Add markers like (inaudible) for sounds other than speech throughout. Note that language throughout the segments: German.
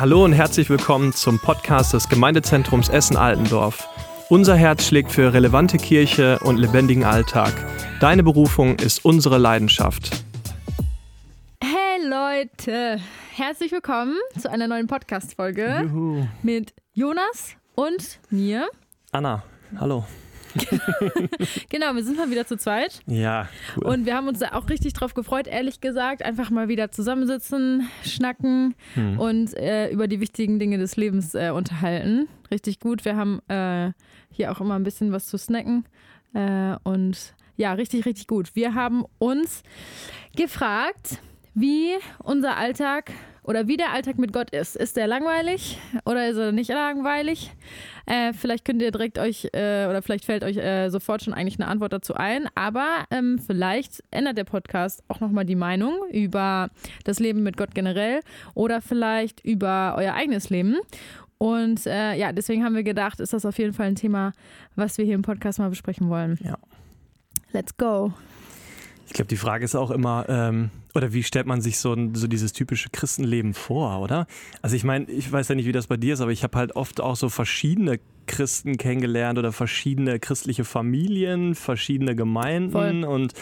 Hallo und herzlich willkommen zum Podcast des Gemeindezentrums Essen-Altendorf. Unser Herz schlägt für relevante Kirche und lebendigen Alltag. Deine Berufung ist unsere Leidenschaft. Hey Leute, herzlich willkommen zu einer neuen Podcast-Folge mit Jonas und mir. Anna, hallo. (laughs) genau, wir sind mal wieder zu zweit. Ja, cool. Und wir haben uns da auch richtig drauf gefreut, ehrlich gesagt. Einfach mal wieder zusammensitzen, schnacken hm. und äh, über die wichtigen Dinge des Lebens äh, unterhalten. Richtig gut. Wir haben äh, hier auch immer ein bisschen was zu snacken. Äh, und ja, richtig, richtig gut. Wir haben uns gefragt, wie unser Alltag oder wie der Alltag mit Gott ist. Ist der langweilig oder ist er nicht langweilig? Äh, vielleicht könnt ihr direkt euch äh, oder vielleicht fällt euch äh, sofort schon eigentlich eine Antwort dazu ein. Aber ähm, vielleicht ändert der Podcast auch nochmal die Meinung über das Leben mit Gott generell oder vielleicht über euer eigenes Leben. Und äh, ja, deswegen haben wir gedacht, ist das auf jeden Fall ein Thema, was wir hier im Podcast mal besprechen wollen. Ja. Let's go. Ich glaube, die Frage ist auch immer, ähm, oder wie stellt man sich so, so dieses typische Christenleben vor, oder? Also ich meine, ich weiß ja nicht, wie das bei dir ist, aber ich habe halt oft auch so verschiedene Christen kennengelernt oder verschiedene christliche Familien, verschiedene Gemeinden Voll. und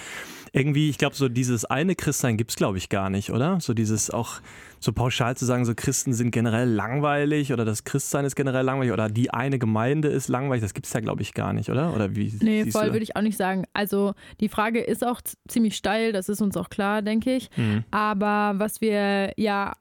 irgendwie, ich glaube, so dieses eine Christsein gibt es, glaube ich, gar nicht, oder? So dieses auch so pauschal zu sagen, so Christen sind generell langweilig oder das Christsein ist generell langweilig oder die eine Gemeinde ist langweilig, das gibt es ja, glaube ich, gar nicht, oder? Oder wie? Nee, voll würde ich auch nicht sagen. Also die Frage ist auch ziemlich steil, das ist uns auch klar, denke ich. Mhm. Aber was wir ja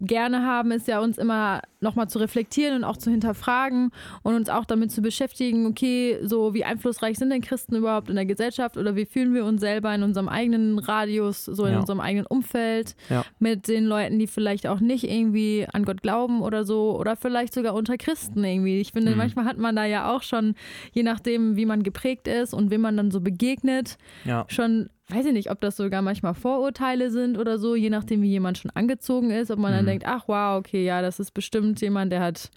gerne haben, ist ja uns immer nochmal zu reflektieren und auch zu hinterfragen und uns auch damit zu beschäftigen, okay, so wie einflussreich sind denn Christen überhaupt in der Gesellschaft oder wie fühlen wir uns selber in unserem eigenen Radius, so in ja. unserem eigenen Umfeld ja. mit den Leuten, die vielleicht auch nicht irgendwie an Gott glauben oder so oder vielleicht sogar unter Christen irgendwie. Ich finde, mhm. manchmal hat man da ja auch schon, je nachdem, wie man geprägt ist und wem man dann so begegnet, ja. schon weiß ich nicht, ob das sogar manchmal Vorurteile sind oder so, je nachdem, wie jemand schon angezogen ist, ob man mhm. dann denkt, ach wow, okay, ja, das ist bestimmt jemand, der hat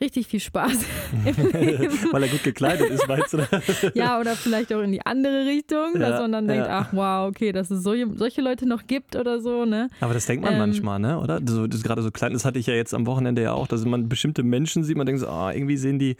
richtig viel Spaß (laughs) im (laughs) Leben. Weil er gut gekleidet ist, weißt du? (laughs) ja, oder vielleicht auch in die andere Richtung, ja, dass man dann denkt, ach wow, okay, dass es so, solche Leute noch gibt oder so, ne? Aber das denkt man ähm, manchmal, ne? Oder? So, das gerade so klein, das hatte ich ja jetzt am Wochenende ja auch, dass man bestimmte Menschen sieht, man denkt so, oh, irgendwie sehen die,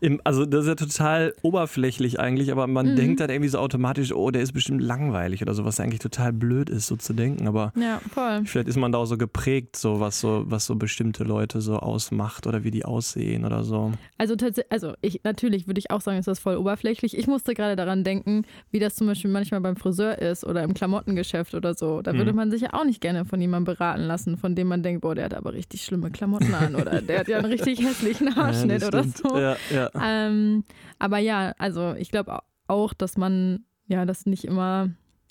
im, also das ist ja total oberflächlich eigentlich, aber man mhm. denkt dann irgendwie so automatisch, oh, der ist bestimmt langweilig oder so, was eigentlich total blöd ist, so zu denken. Aber ja, vielleicht ist man da auch so geprägt, so was so, was so bestimmte Leute so ausmacht oder wie die aussehen oder so. Also tatsächlich, also ich natürlich würde ich auch sagen, ist das voll oberflächlich. Ich musste gerade daran denken, wie das zum Beispiel manchmal beim Friseur ist oder im Klamottengeschäft oder so. Da würde mhm. man sich ja auch nicht gerne von jemandem beraten lassen, von dem man denkt, boah, der hat aber richtig schlimme Klamotten an oder der hat ja einen richtig (laughs) hässlichen Haarschnitt ja, oder so. Ja, ja. Ähm, aber ja, also ich glaube auch, dass man ja das nicht immer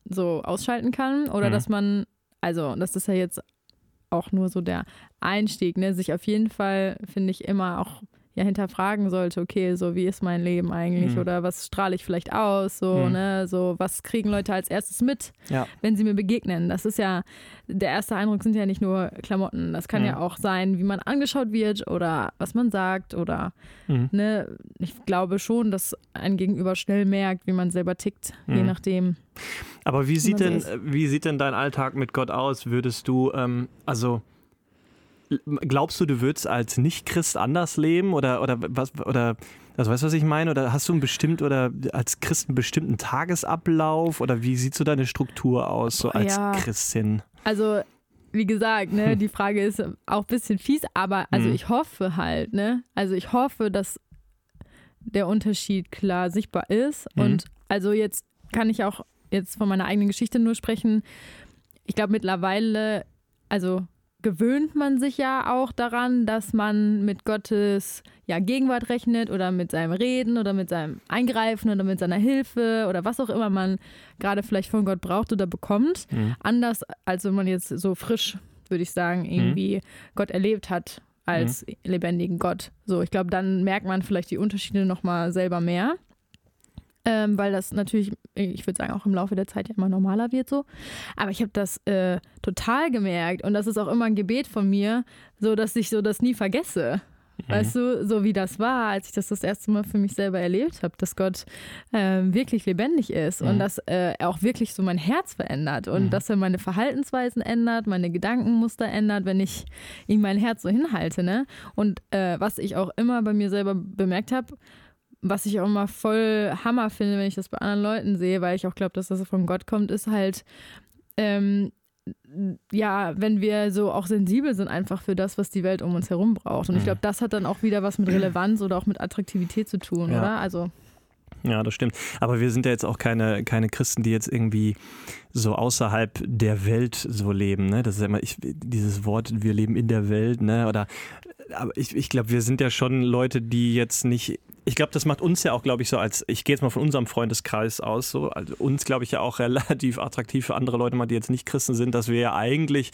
so ausschalten kann oder mhm. dass man, also das ist ja jetzt auch nur so der Einstieg, ne, sich auf jeden Fall, finde ich, immer auch ja hinterfragen sollte, okay, so wie ist mein Leben eigentlich mhm. oder was strahle ich vielleicht aus, so, mhm. ne, so was kriegen Leute als erstes mit, ja. wenn sie mir begegnen. Das ist ja, der erste Eindruck sind ja nicht nur Klamotten, das kann mhm. ja auch sein, wie man angeschaut wird oder was man sagt oder, mhm. ne, ich glaube schon, dass ein Gegenüber schnell merkt, wie man selber tickt, je mhm. nachdem. Aber wie sieht denn, wie sieht denn dein Alltag mit Gott aus? Würdest du, ähm, also Glaubst du, du würdest als Nicht-Christ anders leben oder, oder was oder also weißt du, was ich meine? Oder hast du einen bestimmt oder als Christ einen bestimmten Tagesablauf oder wie sieht so deine Struktur aus, so als ja, Christin? Also, wie gesagt, ne, die Frage ist auch ein bisschen fies, aber also mhm. ich hoffe halt, ne? Also ich hoffe, dass der Unterschied klar sichtbar ist. Mhm. Und also jetzt kann ich auch jetzt von meiner eigenen Geschichte nur sprechen. Ich glaube mittlerweile, also gewöhnt man sich ja auch daran, dass man mit Gottes ja, Gegenwart rechnet oder mit seinem Reden oder mit seinem Eingreifen oder mit seiner Hilfe oder was auch immer man gerade vielleicht von Gott braucht oder bekommt. Mhm. Anders als wenn man jetzt so frisch, würde ich sagen, irgendwie mhm. Gott erlebt hat als mhm. lebendigen Gott. So, ich glaube, dann merkt man vielleicht die Unterschiede nochmal selber mehr ähm, weil das natürlich, ich würde sagen, auch im Laufe der Zeit ja immer normaler wird so. Aber ich habe das äh, total gemerkt und das ist auch immer ein Gebet von mir, so dass ich so das nie vergesse. Mhm. Weißt du, so wie das war, als ich das das erste Mal für mich selber erlebt habe, dass Gott äh, wirklich lebendig ist mhm. und dass äh, er auch wirklich so mein Herz verändert und mhm. dass er meine Verhaltensweisen ändert, meine Gedankenmuster ändert, wenn ich ihm mein Herz so hinhalte. Ne? Und äh, was ich auch immer bei mir selber bemerkt habe, was ich auch immer voll Hammer finde, wenn ich das bei anderen Leuten sehe, weil ich auch glaube, dass das von Gott kommt, ist halt, ähm, ja, wenn wir so auch sensibel sind einfach für das, was die Welt um uns herum braucht. Und ich mhm. glaube, das hat dann auch wieder was mit Relevanz oder auch mit Attraktivität zu tun, ja. oder? Also. Ja, das stimmt. Aber wir sind ja jetzt auch keine, keine Christen, die jetzt irgendwie so außerhalb der Welt so leben. Ne? Das ist ja immer ich, dieses Wort, wir leben in der Welt. Ne? Oder, aber ich, ich glaube, wir sind ja schon Leute, die jetzt nicht ich glaube, das macht uns ja auch, glaube ich, so als, ich gehe jetzt mal von unserem Freundeskreis aus, so, also uns, glaube ich, ja auch (laughs) relativ attraktiv für andere Leute mal, die jetzt nicht Christen sind, dass wir ja eigentlich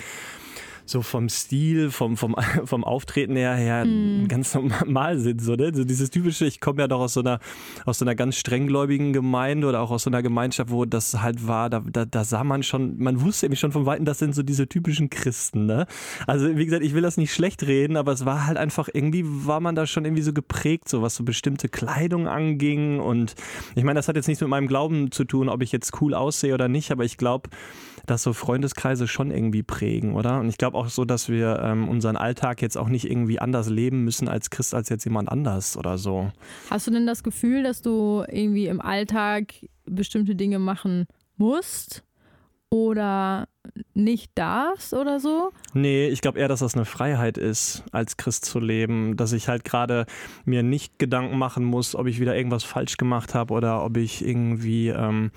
so vom Stil, vom, vom, (laughs) vom Auftreten her, her mm. ganz normal sind. So, ne? so dieses typische, ich komme ja doch aus so einer, aus so einer ganz strenggläubigen Gemeinde oder auch aus so einer Gemeinschaft, wo das halt war, da, da, da sah man schon, man wusste nämlich schon von Weitem, das sind so diese typischen Christen. Ne? Also wie gesagt, ich will das nicht schlecht reden, aber es war halt einfach, irgendwie war man da schon irgendwie so geprägt, so was so bestimmte Kleidung anging und ich meine, das hat jetzt nichts mit meinem Glauben zu tun, ob ich jetzt cool aussehe oder nicht, aber ich glaube, dass so Freundeskreise schon irgendwie prägen, oder? Und ich glaube auch so, dass wir ähm, unseren Alltag jetzt auch nicht irgendwie anders leben müssen als Christ als jetzt jemand anders oder so. Hast du denn das Gefühl, dass du irgendwie im Alltag bestimmte Dinge machen musst? oder nicht darfst oder so? Nee, ich glaube eher, dass das eine Freiheit ist, als Christ zu leben. Dass ich halt gerade mir nicht Gedanken machen muss, ob ich wieder irgendwas falsch gemacht habe oder ob ich irgendwie ähm,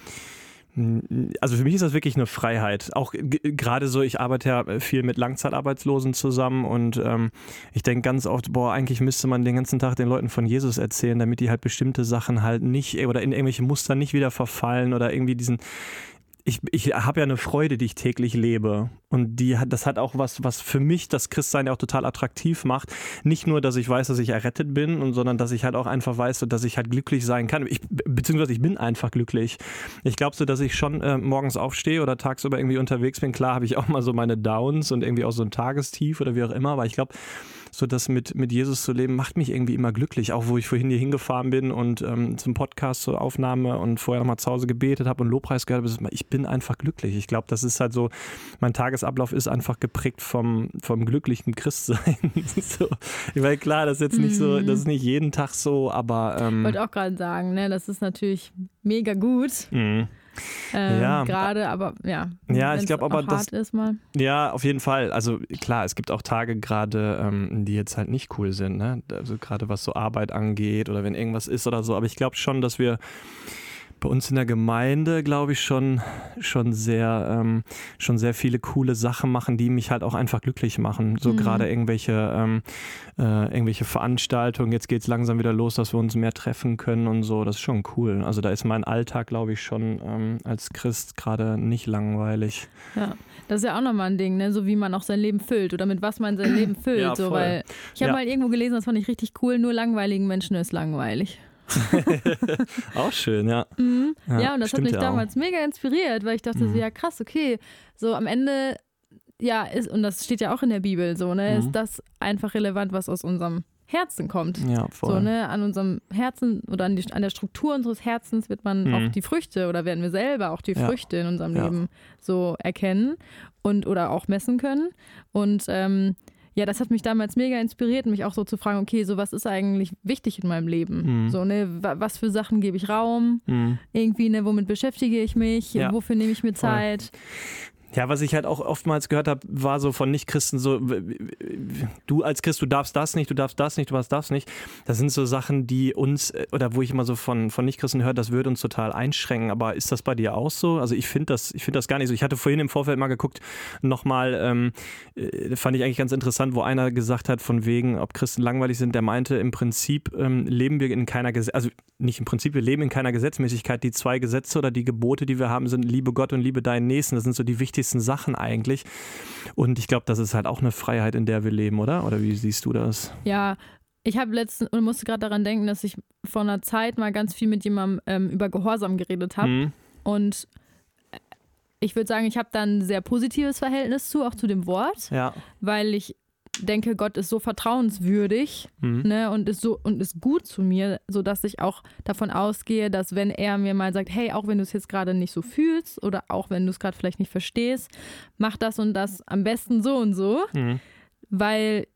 also für mich ist das wirklich eine Freiheit. Auch gerade so, ich arbeite ja viel mit Langzeitarbeitslosen zusammen und ähm, ich denke ganz oft, boah, eigentlich müsste man den ganzen Tag den Leuten von Jesus erzählen, damit die halt bestimmte Sachen halt nicht oder in irgendwelche Muster nicht wieder verfallen oder irgendwie diesen ich, ich habe ja eine Freude, die ich täglich lebe. Und die hat, das hat auch was, was für mich das Christsein ja auch total attraktiv macht. Nicht nur, dass ich weiß, dass ich errettet bin, und, sondern dass ich halt auch einfach weiß, dass ich halt glücklich sein kann. Ich, beziehungsweise ich bin einfach glücklich. Ich glaube so, dass ich schon äh, morgens aufstehe oder tagsüber irgendwie unterwegs bin. Klar habe ich auch mal so meine Downs und irgendwie auch so ein Tagestief oder wie auch immer. Aber ich glaube, so das mit, mit Jesus zu leben, macht mich irgendwie immer glücklich. Auch wo ich vorhin hier hingefahren bin und ähm, zum Podcast zur Aufnahme und vorher nochmal zu Hause gebetet habe und Lobpreis gehört habe, ich bin einfach glücklich. Ich glaube, das ist halt so, mein Tagesablauf ist einfach geprägt vom, vom glücklichen Christsein. (laughs) so. Ich meine, klar, das ist jetzt nicht so, das ist nicht jeden Tag so, aber. Ähm, ich wollte auch gerade sagen, ne, das ist natürlich mega gut. Mhm. Ähm, ja. Gerade, aber ja. Ja, ich glaube aber das. Ist mal. Ja, auf jeden Fall. Also klar, es gibt auch Tage gerade, ähm, die jetzt halt nicht cool sind. Ne? Also gerade was so Arbeit angeht oder wenn irgendwas ist oder so. Aber ich glaube schon, dass wir bei uns in der Gemeinde, glaube ich, schon, schon, sehr, ähm, schon sehr viele coole Sachen machen, die mich halt auch einfach glücklich machen. So mhm. gerade irgendwelche, ähm, äh, irgendwelche Veranstaltungen. Jetzt geht es langsam wieder los, dass wir uns mehr treffen können und so. Das ist schon cool. Also da ist mein Alltag, glaube ich, schon ähm, als Christ gerade nicht langweilig. Ja, das ist ja auch nochmal ein Ding, ne? so wie man auch sein Leben füllt oder mit was man sein Leben (clears throat) füllt. Ja, so, weil ich habe ja. mal irgendwo gelesen, das fand ich richtig cool, nur langweiligen Menschen ist langweilig. (laughs) auch schön, ja. Mhm. ja. ja. und das hat mich ja damals auch. mega inspiriert, weil ich dachte mhm. so, ja krass, okay, so am Ende, ja, ist, und das steht ja auch in der Bibel so, ne, mhm. ist das einfach relevant, was aus unserem Herzen kommt. Ja, voll. So, ne, an unserem Herzen oder an, die, an der Struktur unseres Herzens wird man auch mhm. die Früchte oder werden wir selber auch die ja. Früchte in unserem Leben so erkennen und oder auch messen können. Und ähm, ja, das hat mich damals mega inspiriert, mich auch so zu fragen, okay, so was ist eigentlich wichtig in meinem Leben? Mhm. So, ne, was für Sachen gebe ich Raum? Mhm. Irgendwie, ne, womit beschäftige ich mich? Ja. Wofür nehme ich mir Zeit? Voll. Ja, was ich halt auch oftmals gehört habe, war so von Nichtchristen so, du als Christ, du darfst das nicht, du darfst das nicht, du darfst das nicht. Das sind so Sachen, die uns, äh, oder wo ich immer so von, von Nichtchristen höre, das würde uns total einschränken. Aber ist das bei dir auch so? Also ich finde das, ich das gar nicht so. Ich hatte vorhin im Vorfeld mal geguckt, nochmal, ähm, äh, fand ich eigentlich ganz interessant, wo einer gesagt hat, von wegen, ob Christen langweilig sind, der meinte, im Prinzip ähm, leben wir in keiner Gesetz, also nicht im Prinzip, wir leben in keiner Gesetzmäßigkeit. Die zwei Gesetze oder die Gebote, die wir haben, sind liebe Gott und liebe deinen Nächsten. Das sind so die wichtigsten wichtigsten Sachen eigentlich. Und ich glaube, das ist halt auch eine Freiheit, in der wir leben, oder? Oder wie siehst du das? Ja, ich habe letztens und musste gerade daran denken, dass ich vor einer Zeit mal ganz viel mit jemandem ähm, über Gehorsam geredet habe. Mhm. Und äh, ich würde sagen, ich habe da ein sehr positives Verhältnis zu, auch zu dem Wort, ja. weil ich denke, Gott ist so vertrauenswürdig Mhm. ne, und ist so und ist gut zu mir, sodass ich auch davon ausgehe, dass wenn er mir mal sagt, hey, auch wenn du es jetzt gerade nicht so fühlst oder auch wenn du es gerade vielleicht nicht verstehst, mach das und das am besten so und so, Mhm. weil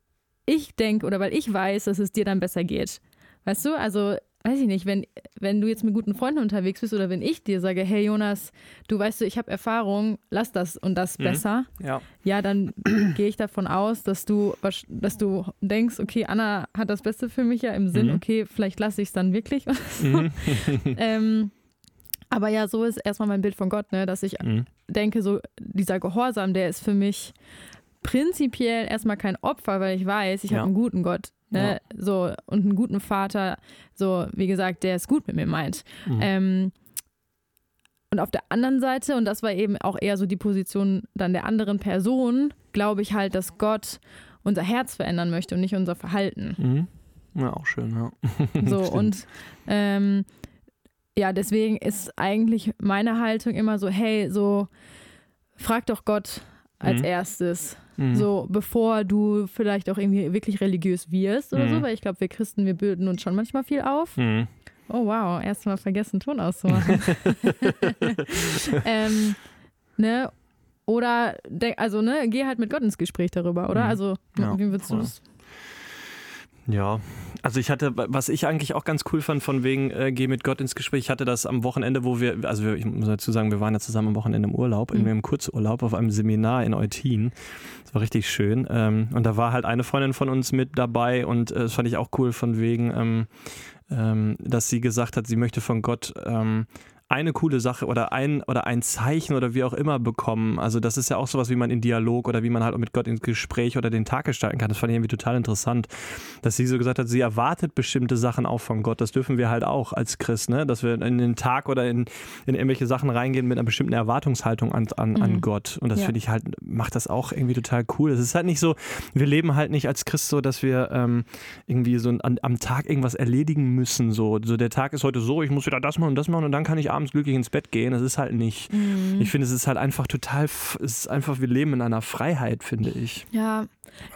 ich denke oder weil ich weiß, dass es dir dann besser geht. Weißt du, also weiß ich nicht, wenn, wenn du jetzt mit guten Freunden unterwegs bist oder wenn ich dir sage, hey Jonas, du weißt du, ich habe Erfahrung, lass das und das Mhm. besser, Ja. ja, dann (clears throat) gehe ich davon aus, dass du, dass du denkst, okay, Anna hat das Beste für mich ja im Sinn, Mhm. okay, vielleicht lasse ich es dann wirklich. (laughs) Mhm. (laughs) ähm, aber ja, so ist erstmal mein Bild von Gott, ne, dass ich Mhm. denke, so dieser Gehorsam, der ist für mich prinzipiell erstmal kein Opfer, weil ich weiß, ich Ja. habe einen guten Gott. Ne? So, und einen guten Vater, so wie gesagt, der es gut mit mir meint. Mhm. Ähm, und auf der anderen Seite, und das war eben auch eher so die Position dann der anderen Person, glaube ich halt, dass Gott unser Herz verändern möchte und nicht unser Verhalten. Mhm. Ja, auch schön, ja. (laughs) So und ähm, ja, deswegen ist eigentlich meine Haltung immer so, hey, so frag doch Gott als Mhm. erstes, Mhm. so bevor du vielleicht auch irgendwie wirklich religiös wirst oder so, Mhm. weil ich glaube, wir Christen, wir bürden uns schon manchmal viel auf. Mhm. Oh wow, erstmal vergessen, Ton auszumachen. (laughs) ähm, ne? Oder, also, ne, geh halt mit Gott ins Gespräch darüber, oder? Mhm. Also, Ja, wie würdest du voll. Ja, also ich hatte, was ich eigentlich auch ganz cool fand, von wegen äh, geh mit Gott ins Gespräch, ich hatte das am Wochenende, wo wir, also wir, ich muss dazu sagen, wir waren ja zusammen am Wochenende im Urlaub, in Mhm. einem Kurzurlaub auf einem Seminar in Eutin. Das war richtig schön. Ähm, und da war halt eine Freundin von uns mit dabei und äh, das fand ich auch cool, von wegen, ähm, ähm, dass sie gesagt hat, sie möchte von Gott ähm, eine coole Sache oder ein oder ein Zeichen oder wie auch immer bekommen. Also das ist ja auch sowas, wie man in Dialog oder wie man halt auch mit Gott ins Gespräch oder den Tag gestalten kann. Das fand ich irgendwie total interessant, dass sie so gesagt hat, sie erwartet bestimmte Sachen auch von Gott. Das dürfen wir halt auch als Christ, ne? dass wir in den Tag oder in, in irgendwelche Sachen reingehen mit einer bestimmten Erwartungshaltung an, an, an Mhm. Gott. Und das Ja. finde ich halt, macht das auch irgendwie total cool. Es ist halt nicht so, wir leben halt nicht als Christ so, dass wir ähm, irgendwie so an, am Tag irgendwas erledigen müssen. So. so der Tag ist heute so, ich muss wieder das machen und das machen und dann kann ich abends glücklich ins Bett gehen. Das ist halt nicht. Mhm. Ich finde, es ist halt einfach total, es ist einfach, wir leben in einer Freiheit, finde ich. Ja,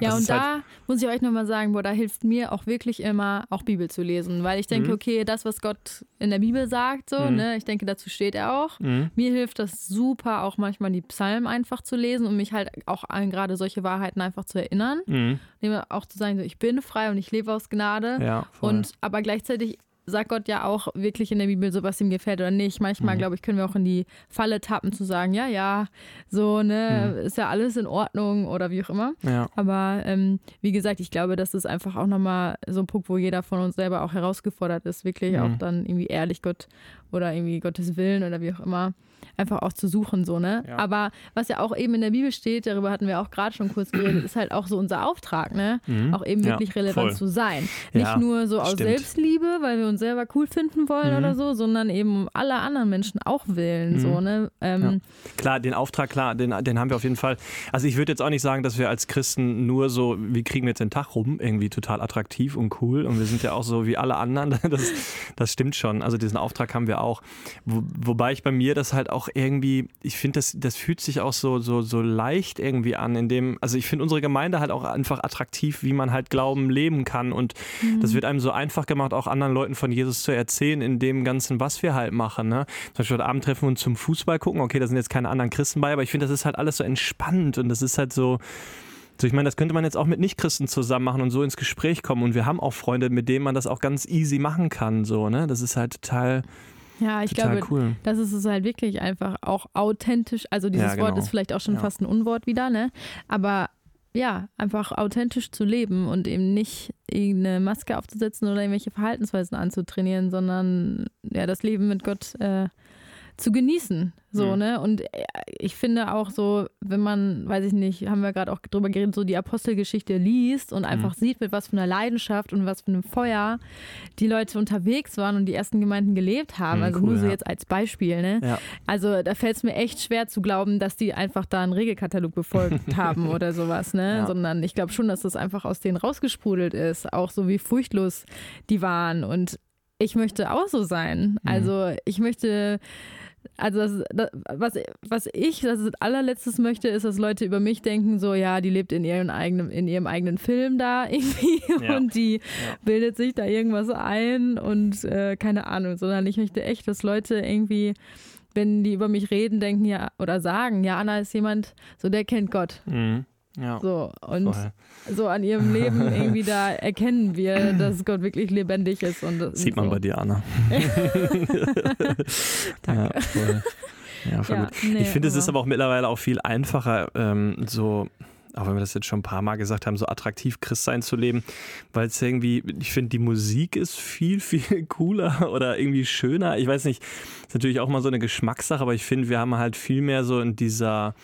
ja Das und halt- da muss ich euch nochmal sagen, boah, da hilft mir auch wirklich immer, auch Bibel zu lesen, weil ich denke, Mhm. okay, das, was Gott in der Bibel sagt, so, Mhm. ne, ich denke, dazu steht er auch. Mhm. Mir hilft das super, auch manchmal die Psalmen einfach zu lesen und mich halt auch an gerade solche Wahrheiten einfach zu erinnern. Mhm. Auch zu sagen, so, ich bin frei und ich lebe aus Gnade. Ja. Und aber gleichzeitig sagt Gott ja auch wirklich in der Bibel so, was ihm gefällt oder nicht. Manchmal, Mhm. glaube ich, können wir auch in die Falle tappen zu sagen, ja, ja, so, ne, Mhm. ist ja alles in Ordnung oder wie auch immer. ja. Aber ähm, wie gesagt, ich glaube, das ist einfach auch nochmal so ein Punkt, wo jeder von uns selber auch herausgefordert ist, wirklich Mhm. auch dann irgendwie ehrlich Gott oder irgendwie Gottes Willen oder wie auch immer einfach auch zu suchen, so, ne? Ja. Aber was ja auch eben in der Bibel steht, darüber hatten wir auch gerade schon kurz geredet, ist halt auch so unser Auftrag, ne? Mhm. Auch eben Ja, wirklich relevant voll. zu sein. Nicht Ja, nur so aus stimmt. Selbstliebe, weil wir uns selber cool finden wollen Mhm. oder so, sondern eben alle anderen Menschen auch willen, Mhm. so, ne? Ähm, Ja. Klar, den Auftrag, klar, den, den haben wir auf jeden Fall. Also ich würde jetzt auch nicht sagen, dass wir als Christen nur so, wie kriegen wir jetzt den Tag rum, irgendwie total attraktiv und cool und wir sind ja auch so wie alle anderen. (laughs) Das, das stimmt schon. Also diesen Auftrag haben wir auch. Wo, wobei ich bei mir das halt auch irgendwie, ich finde, das, das fühlt sich auch so, so, so leicht irgendwie an, indem, also ich finde unsere Gemeinde halt auch einfach attraktiv, wie man halt Glauben leben kann und das wird einem so einfach gemacht, auch anderen Leuten von Jesus zu erzählen, in dem Ganzen, was wir halt machen. Ne? Zum Beispiel heute Abend treffen wir uns zum Fußball gucken. Okay, da sind jetzt keine anderen Christen bei, aber ich finde, das ist halt alles so entspannt und das ist halt so. So, ich meine, das könnte man jetzt auch mit Nichtchristen zusammen machen und so ins Gespräch kommen. Und wir haben auch Freunde, mit denen man das auch ganz easy machen kann. So, ne? Das ist halt total, ja, ich total glaube, cool. Das ist es halt wirklich einfach auch authentisch. Also dieses Ja, Wort genau. ist vielleicht auch schon Ja. fast ein Unwort wieder, ne? Aber ja, einfach authentisch zu leben und eben nicht irgendeine Maske aufzusetzen oder irgendwelche Verhaltensweisen anzutrainieren, sondern ja, das Leben mit Gott äh, zu genießen. So, Mhm. ne? Und äh, ich finde auch so, wenn man, weiß ich nicht, haben wir gerade auch drüber geredet, so die Apostelgeschichte liest und einfach sieht, mit was für einer Leidenschaft und was für einem Feuer die Leute unterwegs waren und die ersten Gemeinden gelebt haben. Mhm, also cool, nur so ja. jetzt als Beispiel, ne? Ja. Also da fällt es mir echt schwer zu glauben, dass die einfach da einen Regelkatalog befolgt (laughs) haben oder sowas, ne? Ja. Sondern ich glaube schon, dass das einfach aus denen rausgesprudelt ist, auch so wie furchtlos die waren. Und ich möchte auch so sein. Mhm. Also ich möchte also das, das, was, was ich das allerletztes möchte, ist, dass Leute über mich denken, so ja, die lebt in ihrem eigenen, in ihrem eigenen Film da (laughs) irgendwie ja. und die ja. bildet sich da irgendwas ein und äh, keine Ahnung, sondern ich möchte echt, dass Leute irgendwie, wenn die über mich reden, denken ja oder sagen, ja, Anna ist jemand, so der kennt Gott. Mhm. Ja, so, und voll. so an ihrem Leben (laughs) irgendwie da erkennen wir, dass Gott wirklich lebendig ist. Und, Sieht man so. bei dir, Anna. (laughs) Danke. Ja, voll. Ja, voll ja, nee, ich finde, es ist aber auch mittlerweile auch viel einfacher, ähm, so auch wenn wir das jetzt schon ein paar Mal gesagt haben, so attraktiv Christ sein zu leben, weil es irgendwie, ich finde, die Musik ist viel, (laughs) viel cooler oder irgendwie schöner. Ich weiß nicht, ist natürlich auch mal so eine Geschmackssache, aber ich finde, wir haben halt viel mehr so in dieser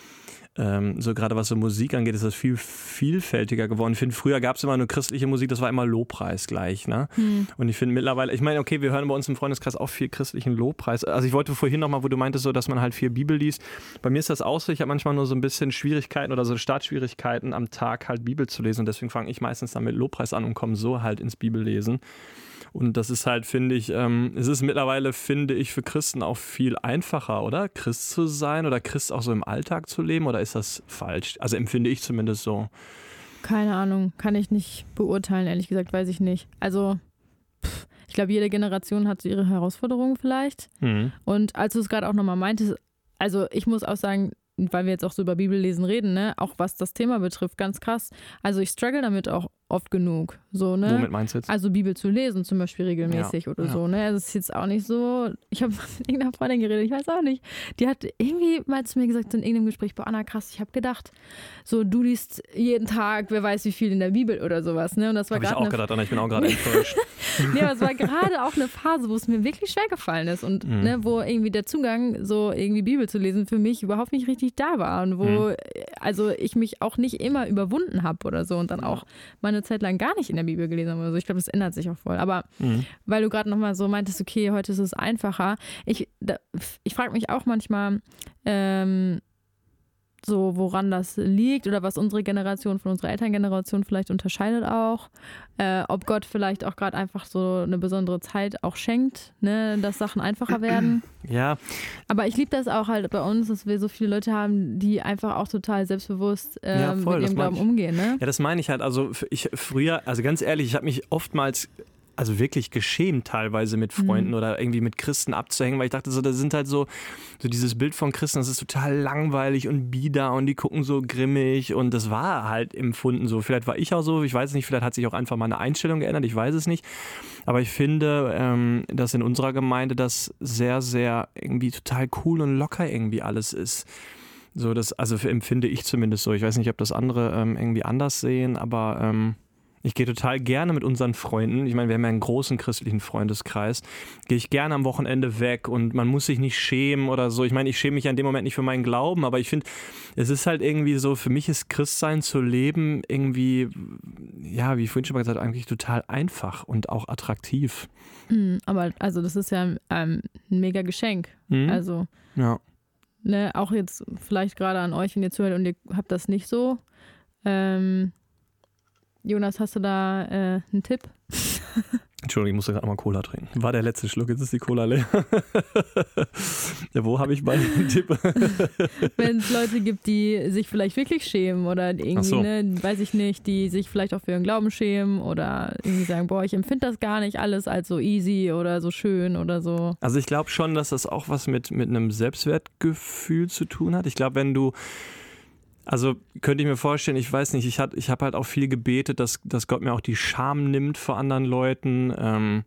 ähm, so gerade was so Musik angeht, ist das viel vielfältiger geworden. Ich finde, früher gab es immer nur christliche Musik, das war immer Lobpreis gleich. Ne? Hm. Und ich finde mittlerweile, ich meine, okay, wir hören bei uns im Freundeskreis auch viel christlichen Lobpreis. Also ich wollte vorhin nochmal, wo du meintest, so, dass man halt viel Bibel liest. Bei mir ist das auch so, ich habe manchmal nur so ein bisschen Schwierigkeiten oder so Startschwierigkeiten am Tag halt Bibel zu lesen und deswegen fange ich meistens dann mit Lobpreis an und komme so halt ins Bibellesen. Und das ist halt, finde ich, ähm, es ist mittlerweile, finde ich, für Christen auch viel einfacher, oder? Christ zu sein oder Christ auch so im Alltag zu leben oder ist das falsch? Also empfinde ich zumindest so. Keine Ahnung, kann ich nicht beurteilen, ehrlich gesagt, weiß ich nicht. Also, pff, ich glaube, jede Generation hat so ihre Herausforderungen vielleicht. Mhm. Und als du es gerade auch nochmal meintest, also ich muss auch sagen, weil wir jetzt auch so über Bibellesen reden, ne, auch was das Thema betrifft, ganz krass. Also ich struggle damit auch oft genug. So, ne? Womit meinst du jetzt? Also Bibel zu lesen zum Beispiel regelmäßig ja, oder ja. so. Ne? Also es ist jetzt auch nicht so. Ich habe (laughs) mit irgendeiner Freundin geredet, ich weiß auch nicht. Die hat irgendwie mal zu mir gesagt in irgendeinem Gespräch, boah Anna, krass, ich habe gedacht, so du liest jeden Tag, wer weiß wie viel in der Bibel oder sowas. Ne? Und das war Habe ich auch gedacht, Anna, ich bin auch gerade (laughs) enttäuscht. (laughs) nee, aber es war gerade auch eine Phase, wo es mir wirklich schwer gefallen ist und mhm. ne, wo irgendwie der Zugang, so irgendwie Bibel zu lesen, für mich überhaupt nicht richtig da war und wo mhm. also ich mich auch nicht immer überwunden habe oder so und dann auch meine Zeit lang gar nicht in der Bibel gelesen habe. Also ich glaube, das ändert sich auch voll. Aber mhm. weil du gerade nochmal so meintest, okay, heute ist es einfacher. Ich, ich frage mich auch manchmal, ähm, so woran das liegt oder was unsere Generation von unserer Elterngeneration vielleicht unterscheidet auch. Äh, ob Gott vielleicht auch gerade einfach so eine besondere Zeit auch schenkt, ne, dass Sachen einfacher werden. (clears throat) Ja. Aber ich liebe das auch halt bei uns, dass wir so viele Leute haben, die einfach auch total selbstbewusst ähm, ja, voll, mit ihrem Glauben umgehen. Ne? Ja, das meine ich halt. Also ich früher, also ganz ehrlich, ich habe mich oftmals also wirklich geschämt teilweise mit Freunden mhm. oder irgendwie mit Christen abzuhängen, weil ich dachte so, das sind halt so, so dieses Bild von Christen, das ist total langweilig und bieder und die gucken so grimmig und das war halt empfunden so. Vielleicht war ich auch so, ich weiß nicht, vielleicht hat sich auch einfach meine Einstellung geändert, ich weiß es nicht. Aber ich finde, ähm, dass in unserer Gemeinde das sehr, sehr irgendwie total cool und locker irgendwie alles ist. So, das, also empfinde ich zumindest so. Ich weiß nicht, ob das andere ähm, irgendwie anders sehen, aber ähm, ich gehe total gerne mit unseren Freunden. Ich meine, wir haben ja einen großen christlichen Freundeskreis. Gehe ich gerne am Wochenende weg und man muss sich nicht schämen oder so. Ich meine, ich schäme mich ja in dem Moment nicht für meinen Glauben, aber ich finde, es ist halt irgendwie so, für mich ist Christsein zu leben irgendwie, ja, wie ich vorhin schon mal gesagt eigentlich total einfach und auch attraktiv. Mhm, aber also das ist ja ähm, ein mega Geschenk. Mhm. Also, ja. Ne, auch jetzt vielleicht gerade an euch, wenn ihr zuhört und ihr habt das nicht so. Ähm, Jonas, hast du da äh, einen Tipp? (laughs) Entschuldigung, ich musste gerade mal Cola trinken. War der letzte Schluck, jetzt ist die Cola leer. (laughs) ja, wo habe ich mal einen Tipp? (laughs) Wenn es Leute gibt, die sich vielleicht wirklich schämen oder irgendwie, so. ne, weiß ich nicht, die sich vielleicht auch für ihren Glauben schämen oder irgendwie sagen, boah, ich empfinde das gar nicht alles als so easy oder so schön oder so. Also ich glaube schon, dass das auch was mit, mit einem Selbstwertgefühl zu tun hat. Ich glaube, wenn du also könnte ich mir vorstellen, ich weiß nicht, ich, ich habe halt auch viel gebetet, dass, dass Gott mir auch die Scham nimmt vor anderen Leuten, ähm,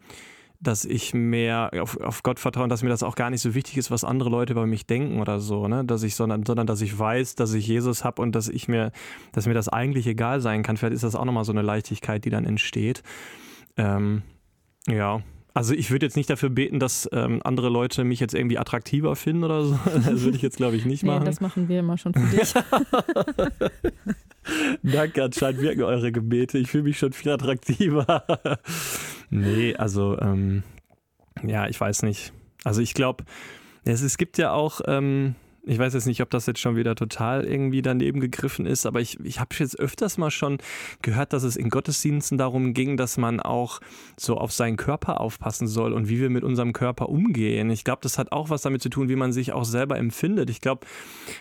dass ich mehr auf, auf Gott vertraue und dass mir das auch gar nicht so wichtig ist, was andere Leute über mich denken oder so, ne? Dass ich, sondern, sondern dass ich weiß, dass ich Jesus habe und dass ich mir, dass mir das eigentlich egal sein kann. Vielleicht ist das auch nochmal so eine Leichtigkeit, die dann entsteht. Ähm, ja, also ich würde jetzt nicht dafür beten, dass ähm, andere Leute mich jetzt irgendwie attraktiver finden oder so. (laughs) Das würde ich jetzt, glaube ich, nicht machen. Nee, das machen wir immer schon für dich. (laughs) (laughs) Danke, anscheinend wirken eure Gebete. Ich fühle mich schon viel attraktiver. nee, also ähm, ja, ich weiß nicht. Also ich glaube, es, es gibt ja auch, ähm, ich weiß jetzt nicht, ob das jetzt schon wieder total irgendwie daneben gegriffen ist, aber ich, ich habe jetzt öfters mal schon gehört, dass es in Gottesdiensten darum ging, dass man auch so auf seinen Körper aufpassen soll und wie wir mit unserem Körper umgehen. Ich glaube, das hat auch was damit zu tun, wie man sich auch selber empfindet. Ich glaube,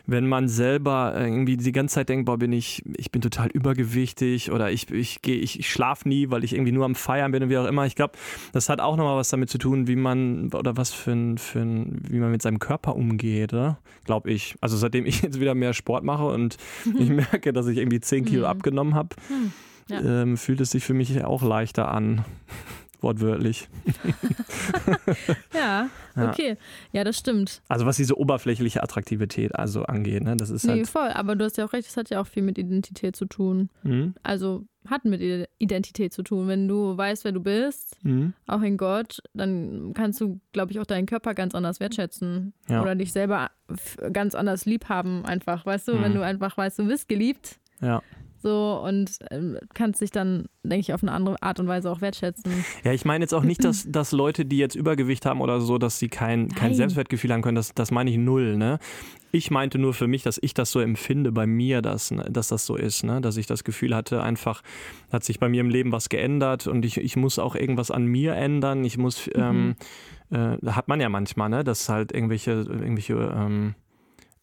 wenn man selber irgendwie die ganze Zeit denkt, boah, bin ich, ich bin total übergewichtig oder ich, ich gehe, ich, ich schlafe nie, weil ich irgendwie nur am Feiern bin und wie auch immer. Ich glaube, das hat auch nochmal was damit zu tun, wie man oder was für ein, für ein, wie man mit seinem Körper umgeht, oder? Glaube ich. Also seitdem ich (laughs) jetzt wieder mehr Sport mache und ich merke, dass ich irgendwie 10 Kilo mhm. abgenommen habe, hm. ja. ähm, fühlt es sich für mich auch leichter an. (laughs) Wortwörtlich. (laughs) ja, okay. Ja, das stimmt. Also was diese oberflächliche Attraktivität also angeht, ne? Das ist nee, halt voll, aber du hast ja auch recht, das hat ja auch viel mit Identität zu tun. Mhm. Also hat mit Identität zu tun. Wenn du weißt, wer du bist, mhm. auch in Gott, dann kannst du, glaube ich, auch deinen Körper ganz anders wertschätzen. Ja. Oder dich selber ganz anders lieb haben, einfach. Weißt du, mhm. wenn du einfach weißt, du bist geliebt. Ja. So und äh, kannst dich dann, denke ich, auf eine andere Art und Weise auch wertschätzen. Ja, ich meine jetzt auch nicht, dass, dass Leute, die jetzt Übergewicht haben oder so, dass sie kein, kein Selbstwertgefühl haben können. Das, das meine ich null. Ne? Ich meinte nur für mich, dass ich das so empfinde bei mir, dass, ne, dass das so ist. Ne? Dass ich das Gefühl hatte, einfach hat sich bei mir im Leben was geändert und ich, ich muss auch irgendwas an mir ändern. Ich muss, mhm. ähm, äh, hat man ja manchmal, ne? dass halt irgendwelche, irgendwelche ähm,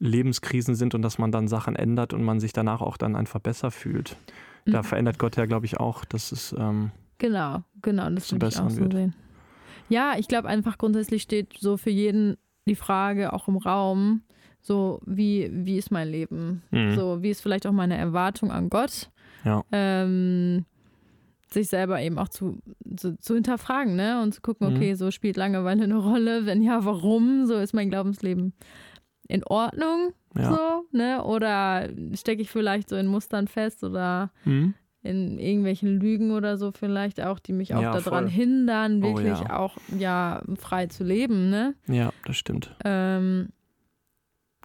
Lebenskrisen sind und dass man dann Sachen ändert und man sich danach auch dann einfach besser fühlt. Mhm. Da verändert Gott ja, glaube ich, auch, dass es ähm, genau, genau, das würde ich auch so sehen. Ja, ich glaube einfach grundsätzlich steht so für jeden die Frage auch im Raum, so wie, wie ist mein Leben? Mhm. So, wie ist vielleicht auch meine Erwartung an Gott? Ja. Ähm, sich selber eben auch zu, zu, zu, hinterfragen, ne? Und zu gucken, mhm. okay, so spielt Langeweile eine Rolle, wenn ja, warum? So ist mein Glaubensleben in Ordnung, ja. so, ne? Oder stecke ich vielleicht so in Mustern fest oder mhm. in irgendwelchen Lügen oder so vielleicht auch, die mich auch ja, daran voll. hindern, oh wirklich oh, ja. auch ja frei zu leben, ne? Ja, das stimmt. Ähm,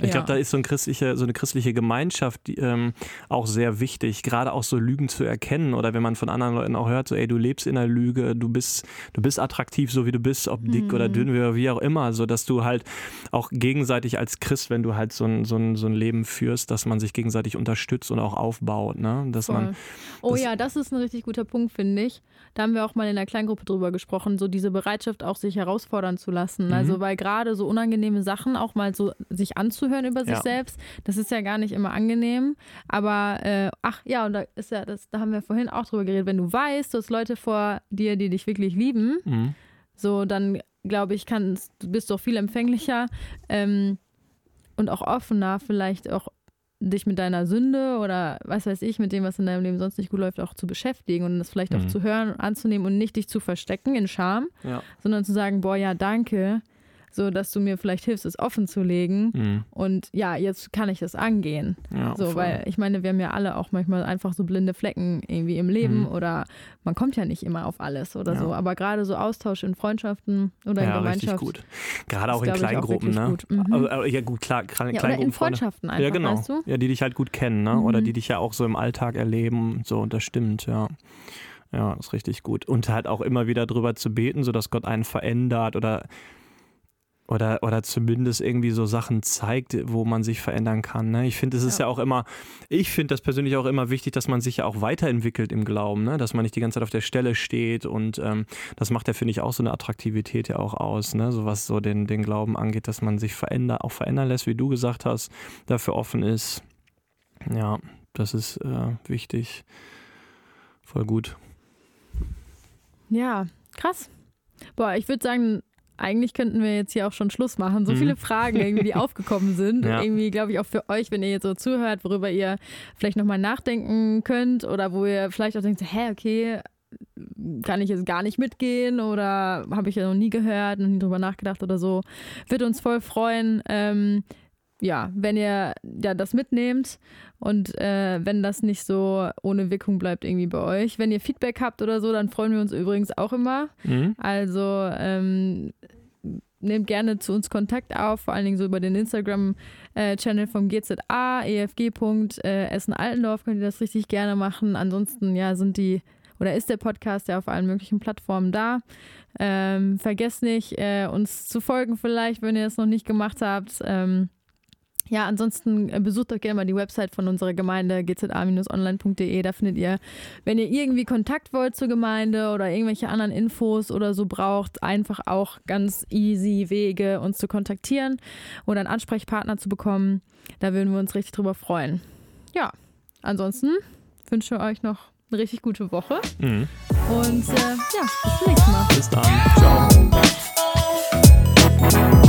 ich glaube, da ist so, ein christliche, so eine christliche Gemeinschaft die, ähm, auch sehr wichtig, gerade auch so Lügen zu erkennen oder wenn man von anderen Leuten auch hört, so ey, du lebst in einer Lüge, du bist, du bist attraktiv, so wie du bist, ob dick mhm. oder dünn oder wie auch immer, so dass du halt auch gegenseitig als Christ, wenn du halt so ein, so ein, so ein Leben führst, dass man sich gegenseitig unterstützt und auch aufbaut, ne? Dass Voll. man, oh ja, das ist ein richtig guter Punkt, finde ich. Da haben wir auch mal in der Kleingruppe drüber gesprochen, so diese Bereitschaft auch sich herausfordern zu lassen. Mhm. Also weil gerade so unangenehme Sachen auch mal so sich anzuhören, zuhören über sich ja. selbst. Das ist ja gar nicht immer angenehm. Aber äh, ach ja, und da ist ja, das, da haben wir vorhin auch drüber geredet, wenn du weißt, du hast Leute vor dir, die dich wirklich lieben, mhm. so dann glaube ich, kannst, du bist doch viel empfänglicher ähm, und auch offener, vielleicht auch dich mit deiner Sünde oder was weiß ich, mit dem, was in deinem Leben sonst nicht gut läuft, auch zu beschäftigen und das vielleicht mhm. auch zu hören und anzunehmen und nicht dich zu verstecken in Scham, ja. sondern zu sagen, boah, ja, danke, so dass du mir vielleicht hilfst, es offen zu legen. Mhm. Und ja, jetzt kann ich das angehen. Ja, so, voll. weil ich meine, wir haben ja alle auch manchmal einfach so blinde Flecken irgendwie im Leben mhm. oder man kommt ja nicht immer auf alles oder ja. so. Aber gerade so Austausch in Freundschaften oder in ja, Gemeinschaft. gut. Gerade auch in Kleingruppen, ne? Gut. Mhm. Also, ja, gut, klar, Klein, ja, Kleingruppen. in Freundschaften einfach, ja, genau. weißt du? Ja, die dich halt gut kennen, ne? Oder mhm. die dich ja auch so im Alltag erleben. So, und das stimmt, ja. Ja, das ist richtig gut. Und halt auch immer wieder drüber zu beten, sodass Gott einen verändert oder oder, oder zumindest irgendwie so Sachen zeigt, wo man sich verändern kann. Ne? Ich finde, es ist ja. ja. auch immer, ich finde das persönlich auch immer wichtig, dass man sich ja auch weiterentwickelt im Glauben, ne? dass man nicht die ganze Zeit auf der Stelle steht und ähm, das macht ja, finde ich, auch so eine Attraktivität ja auch aus, ne? so was so den, den Glauben angeht, dass man sich veränder, auch verändern lässt, wie du gesagt hast, dafür offen ist. Ja, das ist äh, wichtig. Voll gut. Ja, krass. Boah, ich würde sagen, eigentlich könnten wir jetzt hier auch schon Schluss machen. So mhm. viele Fragen irgendwie, die (laughs) aufgekommen sind. Ja. Irgendwie, glaube ich, auch für euch, wenn ihr jetzt so zuhört, worüber ihr vielleicht nochmal nachdenken könnt oder wo ihr vielleicht auch denkt, hä, okay, kann ich jetzt gar nicht mitgehen oder habe ich ja noch nie gehört, noch nie drüber nachgedacht oder so. Wird uns voll freuen. Ähm, ja, wenn ihr ja das mitnehmt und äh, wenn das nicht so ohne Wirkung bleibt irgendwie bei euch. Wenn ihr Feedback habt oder so, dann freuen wir uns übrigens auch immer. Mhm. Also ähm, nehmt gerne zu uns Kontakt auf, vor allen Dingen so über den Instagram-Channel äh, vom GZA, efg.essenaltendorf könnt ihr das richtig gerne machen. Ansonsten ja sind die oder ist der Podcast ja auf allen möglichen Plattformen da. Ähm, vergesst nicht, äh, uns zu folgen vielleicht, wenn ihr es noch nicht gemacht habt. Ähm, ja, ansonsten äh, besucht doch gerne mal die Website von unserer Gemeinde, gza-online.de. Da findet ihr, wenn ihr irgendwie Kontakt wollt zur Gemeinde oder irgendwelche anderen Infos oder so braucht, einfach auch ganz easy Wege, uns zu kontaktieren oder einen Ansprechpartner zu bekommen. Da würden wir uns richtig drüber freuen. Ja, ansonsten wünsche ich euch noch eine richtig gute Woche. Mhm. Und äh, ja, bis zum nächsten Mal. Bis dann. Ciao.